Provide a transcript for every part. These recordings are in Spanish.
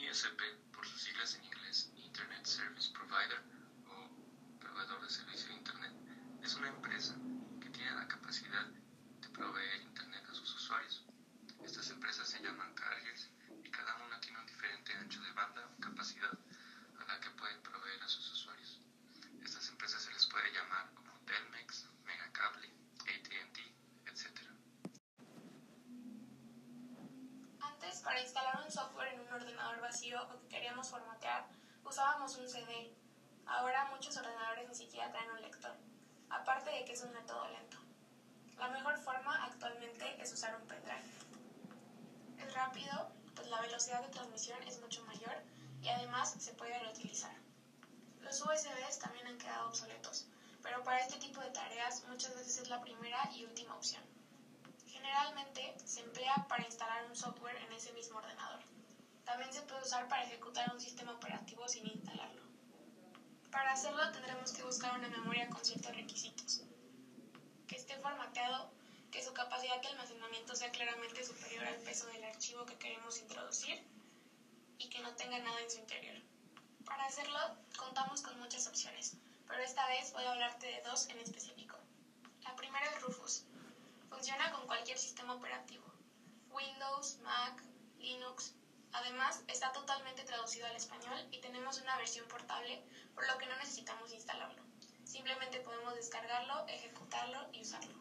ISP, por sus siglas en inglés, Internet Service Provider o proveedor de servicio de Internet, es una empresa que tiene la capacidad de proveer Internet a sus usuarios. Estas empresas se llaman carriers y cada una tiene un diferente ancho de banda o capacidad a la que pueden proveer a sus usuarios. Estas empresas se les puede para instalar un software en un ordenador vacío o que queríamos formatear, usábamos un CD. Ahora muchos ordenadores ni siquiera traen un lector, aparte de que es un método lento. La mejor forma actualmente es usar un pendrive. Es rápido, pues la velocidad de transmisión es mucho mayor y además se puede reutilizar. Los USBs también han quedado obsoletos, pero para este tipo de tareas muchas veces es la primera y última opción. Generalmente se emplea para instalar un software en ese mismo ordenador. También se puede usar para ejecutar un sistema operativo sin instalarlo. Para hacerlo tendremos que buscar una memoria con ciertos requisitos. Que esté formateado, que su capacidad de almacenamiento sea claramente superior al peso del archivo que queremos introducir y que no tenga nada en su interior. Para hacerlo contamos con muchas opciones, pero esta vez voy a hablarte de dos en específico. La primera es Rufus. Funciona con cualquier sistema operativo. Windows, Mac, Linux, Además, está totalmente traducido al español y tenemos una versión portable, por lo que no necesitamos instalarlo. Simplemente podemos descargarlo, ejecutarlo y usarlo.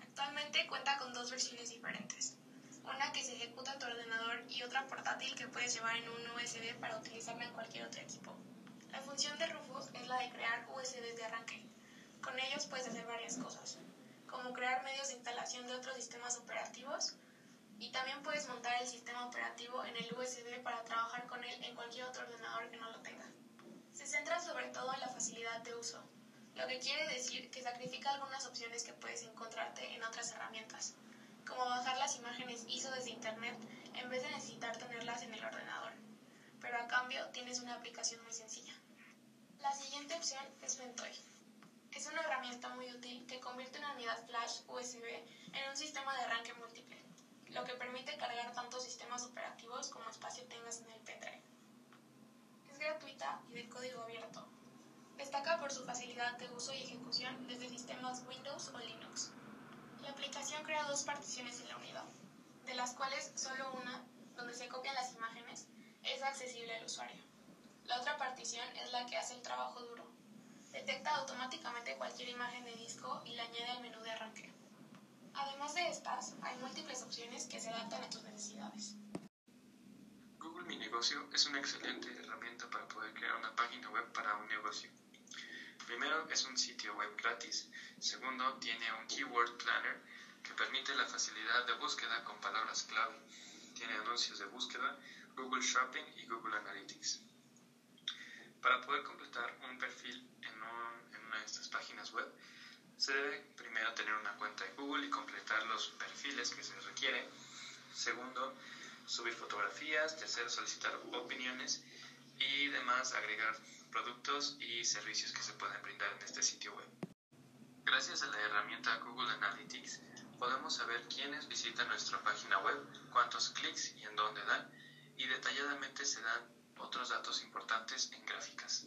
Actualmente cuenta con dos versiones diferentes. Una que se ejecuta en tu ordenador y otra portátil que puedes llevar en un USB para utilizarla en cualquier otro equipo. La función de Rufus es la de crear USBs de arranque. Con ellos puedes hacer varias cosas, como crear medios de instalación de otros sistemas operativos, y también puedes montar el sistema operativo en el USB para trabajar con él en cualquier otro ordenador que no lo tenga. Se centra sobre todo en la facilidad de uso, lo que quiere decir que sacrifica algunas opciones que puedes encontrarte en otras herramientas, como bajar las imágenes ISO desde Internet en vez de necesitar tenerlas en el ordenador, pero a cambio tienes una aplicación muy sencilla. La siguiente opción es Ventoy. Es una herramienta muy útil que convierte una unidad flash USB en un sistema de arranque múltiple lo que permite cargar tantos sistemas operativos como espacio tengas en el pendrive. Es gratuita y de código abierto. Destaca por su facilidad de uso y ejecución desde sistemas Windows o Linux. La aplicación crea dos particiones en la unidad, de las cuales solo una, donde se copian las imágenes, es accesible al usuario. La otra partición es la que hace el trabajo duro. Detecta automáticamente cualquier imagen de disco y la añade al menú de arranque. Además de estas, hay múltiples opciones que se adaptan a tus necesidades. Google Mi Negocio es una excelente herramienta para poder crear una página web para un negocio. Primero, es un sitio web gratis. Segundo, tiene un Keyword Planner que permite la facilidad de búsqueda con palabras clave. Tiene anuncios de búsqueda, Google Shopping y Google Analytics. Para poder completar un perfil en, en una de estas páginas web, se debe primero tener una cuenta de Google y completar los perfiles que se requieren. Segundo, subir fotografías. Tercero, solicitar opiniones. Y demás, agregar productos y servicios que se pueden brindar en este sitio web. Gracias a la herramienta Google Analytics, podemos saber quiénes visitan nuestra página web, cuántos clics y en dónde dan, y detalladamente se dan otros datos importantes en gráficas.